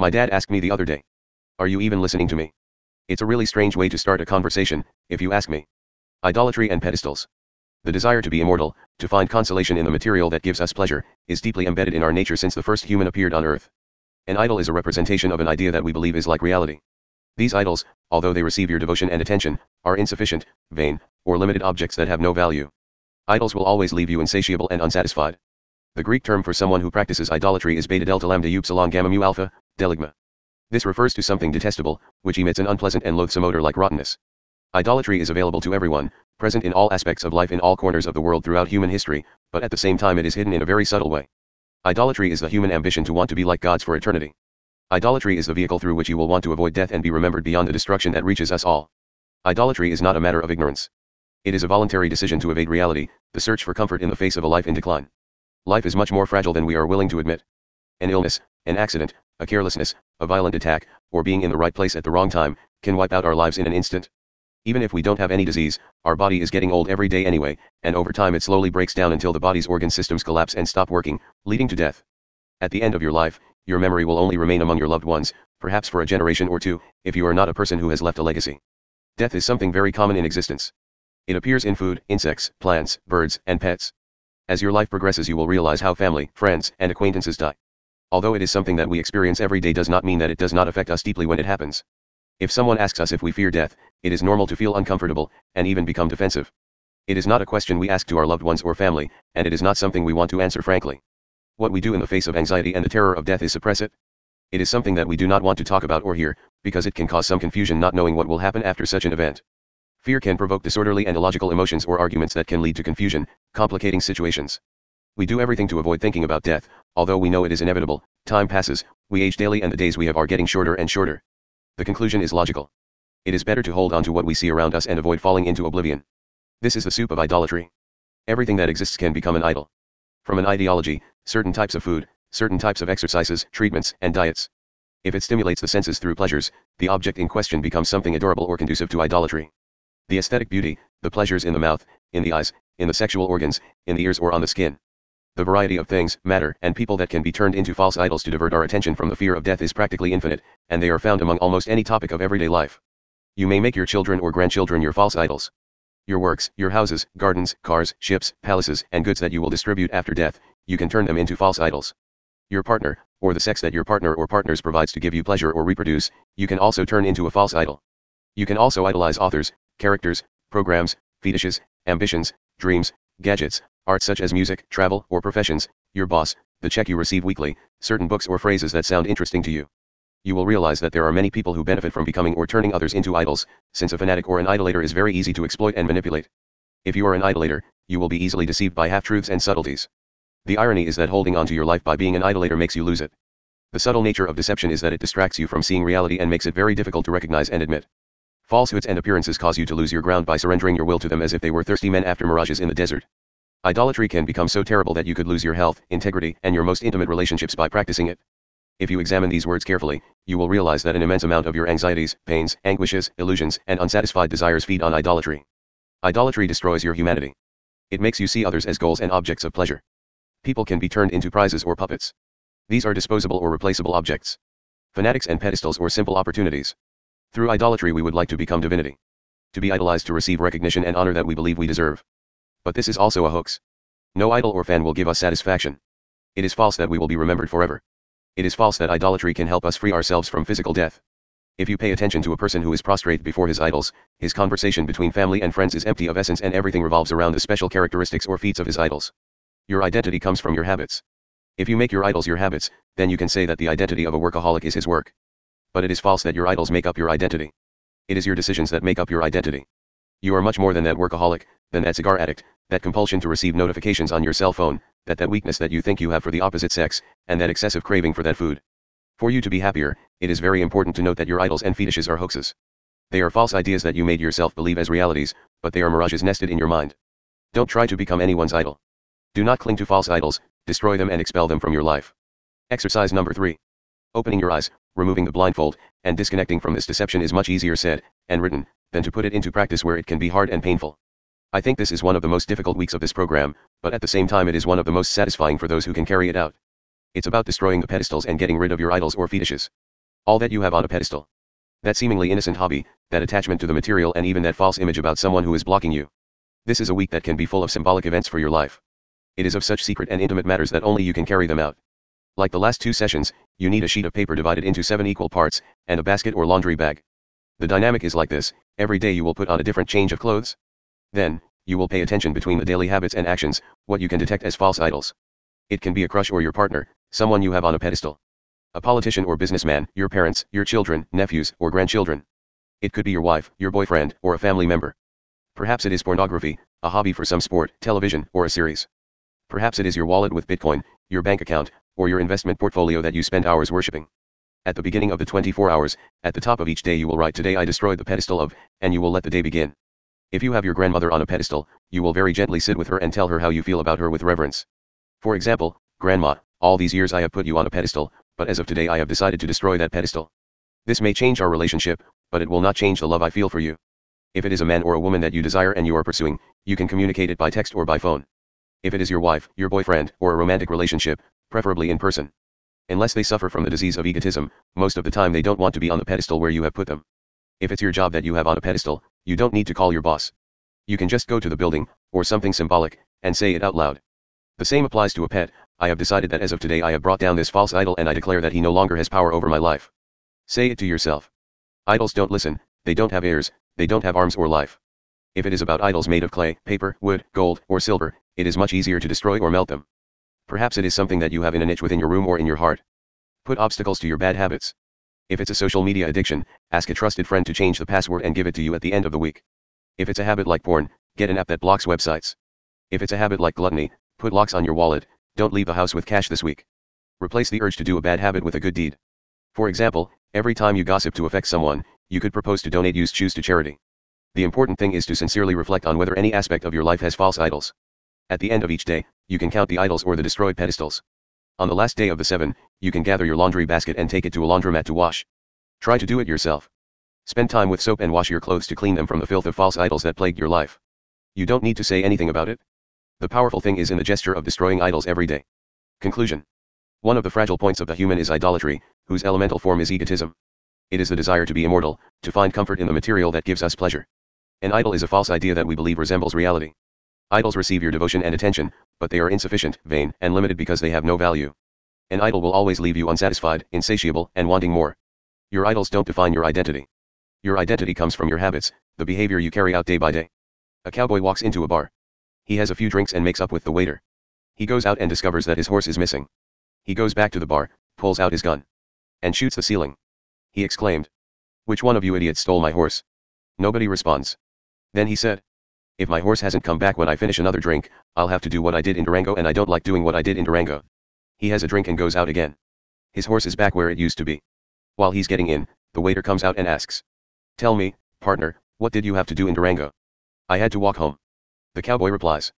My dad asked me the other day. Are you even listening to me? It's a really strange way to start a conversation, if you ask me. Idolatry and pedestals. The desire to be immortal, to find consolation in the material that gives us pleasure, is deeply embedded in our nature since the first human appeared on earth. An idol is a representation of an idea that we believe is like reality. These idols, although they receive your devotion and attention, are insufficient, vain, or limited objects that have no value. Idols will always leave you insatiable and unsatisfied. The Greek term for someone who practices idolatry is beta delta lambda upsilon gamma mu alpha, deligma. This refers to something detestable, which emits an unpleasant and loathsome odor like rottenness. Idolatry is available to everyone, present in all aspects of life in all corners of the world throughout human history, but at the same time it is hidden in a very subtle way. Idolatry is the human ambition to want to be like gods for eternity. Idolatry is the vehicle through which you will want to avoid death and be remembered beyond the destruction that reaches us all. Idolatry is not a matter of ignorance. It is a voluntary decision to evade reality, the search for comfort in the face of a life in decline. Life is much more fragile than we are willing to admit. An illness, an accident, a carelessness, a violent attack, or being in the right place at the wrong time, can wipe out our lives in an instant. Even if we don't have any disease, our body is getting old every day anyway, and over time it slowly breaks down until the body's organ systems collapse and stop working, leading to death. At the end of your life, your memory will only remain among your loved ones, perhaps for a generation or two, if you are not a person who has left a legacy. Death is something very common in existence. It appears in food, insects, plants, birds, and pets. As your life progresses you will realize how family, friends, and acquaintances die. Although it is something that we experience every day does not mean that it does not affect us deeply when it happens. If someone asks us if we fear death, it is normal to feel uncomfortable, and even become defensive. It is not a question we ask to our loved ones or family, and it is not something we want to answer frankly. What we do in the face of anxiety and the terror of death is suppress it. It is something that we do not want to talk about or hear, because it can cause some confusion not knowing what will happen after such an event. Fear can provoke disorderly and illogical emotions or arguments that can lead to confusion, complicating situations. We do everything to avoid thinking about death, although we know it is inevitable, time passes, we age daily and the days we have are getting shorter and shorter. The conclusion is logical. It is better to hold on to what we see around us and avoid falling into oblivion. This is the soup of idolatry. Everything that exists can become an idol. From an ideology, certain types of food, certain types of exercises, treatments, and diets. If it stimulates the senses through pleasures, the object in question becomes something adorable or conducive to idolatry. The aesthetic beauty, the pleasures in the mouth, in the eyes, in the sexual organs, in the ears or on the skin. The variety of things, matter, and people that can be turned into false idols to divert our attention from the fear of death is practically infinite, and they are found among almost any topic of everyday life. You may make your children or grandchildren your false idols. Your works, your houses, gardens, cars, ships, palaces, and goods that you will distribute after death, you can turn them into false idols. Your partner, or the sex that your partner or partners provides to give you pleasure or reproduce, you can also turn into a false idol. You can also idolize authors, characters, programs, fetishes, ambitions, dreams, gadgets, art such as music, travel, or professions, your boss, the check you receive weekly, certain books or phrases that sound interesting to you. You will realize that there are many people who benefit from becoming or turning others into idols, since a fanatic or an idolater is very easy to exploit and manipulate. If you are an idolater, you will be easily deceived by half-truths and subtleties. The irony is that holding on to your life by being an idolater makes you lose it. The subtle nature of deception is that it distracts you from seeing reality and makes it very difficult to recognize and admit. Falsehoods and appearances cause you to lose your ground by surrendering your will to them as if they were thirsty men after mirages in the desert. Idolatry can become so terrible that you could lose your health, integrity, and your most intimate relationships by practicing it. If you examine these words carefully, you will realize that an immense amount of your anxieties, pains, anguishes, illusions, and unsatisfied desires feed on idolatry. Idolatry destroys your humanity. It makes you see others as goals and objects of pleasure. People can be turned into prizes or puppets. These are disposable or replaceable objects. Fanatics and pedestals or simple opportunities. Through idolatry we would like to become divinity. To be idolized to receive recognition and honor that we believe we deserve. But this is also a hoax. No idol or fan will give us satisfaction. It is false that we will be remembered forever. It is false that idolatry can help us free ourselves from physical death. If you pay attention to a person who is prostrate before his idols, his conversation between family and friends is empty of essence and everything revolves around the special characteristics or feats of his idols. Your identity comes from your habits. If you make your idols your habits, then you can say that the identity of a workaholic is his work. But it is false that your idols make up your identity. It is your decisions that make up your identity. You are much more than that workaholic, than that cigar addict, that compulsion to receive notifications on your cell phone, that that weakness that you think you have for the opposite sex, and that excessive craving for that food. For you to be happier, it is very important to note that your idols and fetishes are hoaxes. They are false ideas that you made yourself believe as realities, but they are mirages nested in your mind. Don't try to become anyone's idol. Do not cling to false idols, destroy them and expel them from your life. Exercise number 3. Opening your eyes, removing the blindfold, and disconnecting from this deception is much easier said, and written, than to put it into practice where it can be hard and painful. I think this is one of the most difficult weeks of this program, but at the same time it is one of the most satisfying for those who can carry it out. It's about destroying the pedestals and getting rid of your idols or fetishes. All that you have on a pedestal. That seemingly innocent hobby, that attachment to the material and even that false image about someone who is blocking you. This is a week that can be full of symbolic events for your life. It is of such secret and intimate matters that only you can carry them out. Like the last two sessions, you need a sheet of paper divided into seven equal parts, and a basket or laundry bag. The dynamic is like this, every day you will put on a different change of clothes. Then, you will pay attention between the daily habits and actions, what you can detect as false idols. It can be a crush or your partner, someone you have on a pedestal. A politician or businessman, your parents, your children, nephews, or grandchildren. It could be your wife, your boyfriend, or a family member. Perhaps it is pornography, a hobby for some sport, television, or a series. Perhaps it is your wallet with Bitcoin, your bank account, or your investment portfolio that you spend hours worshipping. At the beginning of the 24 hours, at the top of each day you will write today I destroyed the pedestal of, and you will let the day begin. If you have your grandmother on a pedestal, you will very gently sit with her and tell her how you feel about her with reverence. For example, Grandma, all these years I have put you on a pedestal, but as of today I have decided to destroy that pedestal. This may change our relationship, but it will not change the love I feel for you. If it is a man or a woman that you desire and you are pursuing, you can communicate it by text or by phone. If it is your wife, your boyfriend, or a romantic relationship, preferably in person. Unless they suffer from the disease of egotism, most of the time they don't want to be on the pedestal where you have put them. If it's your job that you have on a pedestal, you don't need to call your boss. You can just go to the building, or something symbolic, and say it out loud. The same applies to a pet, I have decided that as of today I have brought down this false idol and I declare that he no longer has power over my life. Say it to yourself. Idols don't listen, they don't have ears, they don't have arms or life. If it is about idols made of clay, paper, wood, gold, or silver, it is much easier to destroy or melt them. Perhaps it is something that you have in a niche within your room or in your heart. Put obstacles to your bad habits. If it's a social media addiction, ask a trusted friend to change the password and give it to you at the end of the week. If it's a habit like porn, get an app that blocks websites. If it's a habit like gluttony, put locks on your wallet, don't leave the house with cash this week. Replace the urge to do a bad habit with a good deed. For example, every time you gossip to affect someone, you could propose to donate used shoes to charity. The important thing is to sincerely reflect on whether any aspect of your life has false idols. At the end of each day, you can count the idols or the destroyed pedestals. On the last day of the seven, you can gather your laundry basket and take it to a laundromat to wash. Try to do it yourself. Spend time with soap and wash your clothes to clean them from the filth of false idols that plagued your life. You don't need to say anything about it. The powerful thing is in the gesture of destroying idols every day. Conclusion. One of the fragile points of the human is idolatry, whose elemental form is egotism. It is the desire to be immortal, to find comfort in the material that gives us pleasure. An idol is a false idea that we believe resembles reality. Idols receive your devotion and attention, but they are insufficient, vain, and limited because they have no value. An idol will always leave you unsatisfied, insatiable, and wanting more. Your idols don't define your identity. Your identity comes from your habits, the behavior you carry out day by day. A cowboy walks into a bar. He has a few drinks and makes up with the waiter. He goes out and discovers that his horse is missing. He goes back to the bar, pulls out his gun, and shoots the ceiling. He exclaimed. Which one of you idiots stole my horse? Nobody responds. Then he said. If my horse hasn't come back when I finish another drink, I'll have to do what I did in Durango and I don't like doing what I did in Durango. He has a drink and goes out again. His horse is back where it used to be. While he's getting in, the waiter comes out and asks. Tell me, partner, what did you have to do in Durango? I had to walk home. The cowboy replies.